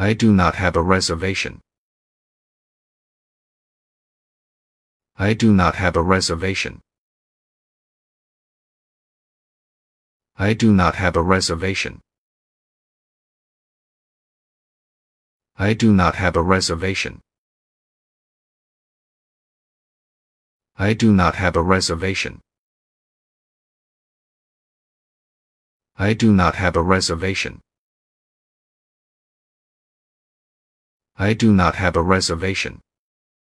I do not have a reservation. I do not have a reservation. I do not have a reservation. I do not have a reservation. I do not have a reservation. I do not have a reservation. I do not have a reservation.